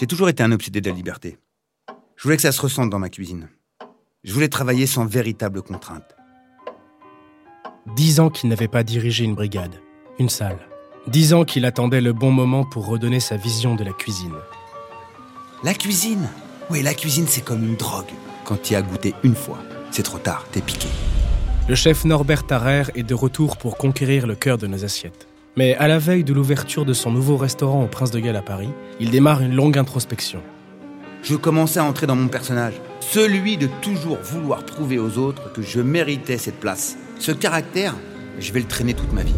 J'ai toujours été un obsédé de la liberté. Je voulais que ça se ressente dans ma cuisine. Je voulais travailler sans véritable contrainte. Dix ans qu'il n'avait pas dirigé une brigade, une salle. Dix ans qu'il attendait le bon moment pour redonner sa vision de la cuisine. La cuisine? Oui, la cuisine, c'est comme une drogue. Quand tu y as goûté une fois, c'est trop tard, t'es piqué. Le chef Norbert Tarrer est de retour pour conquérir le cœur de nos assiettes. Mais à la veille de l'ouverture de son nouveau restaurant au Prince de Galles à Paris, il démarre une longue introspection. Je commençais à entrer dans mon personnage, celui de toujours vouloir prouver aux autres que je méritais cette place. Ce caractère, je vais le traîner toute ma vie.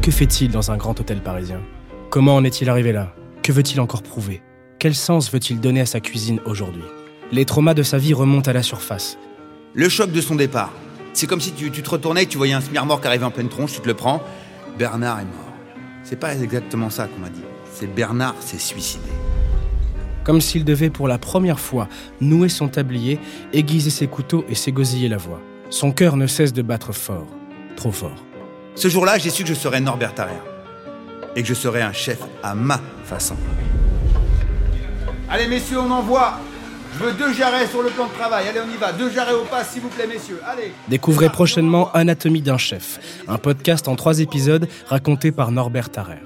Que fait-il dans un grand hôtel parisien? Comment en est-il arrivé là? Que veut-il encore prouver? Quel sens veut-il donner à sa cuisine aujourd'hui? Les traumas de sa vie remontent à la surface. Le choc de son départ. C'est comme si tu, tu te retournais et tu voyais un smirmor qui arrivait en pleine tronche, tu te le prends. Bernard est mort. C'est pas exactement ça qu'on m'a dit. C'est Bernard s'est suicidé. Comme s'il devait pour la première fois nouer son tablier, aiguiser ses couteaux et s'égosiller la voix. Son cœur ne cesse de battre fort, trop fort. Ce jour-là, j'ai su que je serais Norbert Tarrer. Et que je serais un chef à ma façon. Allez, messieurs, on envoie Je veux deux jarrets sur le plan de travail. Allez, on y va. Deux jarrets au pas, s'il vous plaît, messieurs. Allez Découvrez prochainement Anatomie d'un chef, un podcast en trois épisodes raconté par Norbert Tarrer.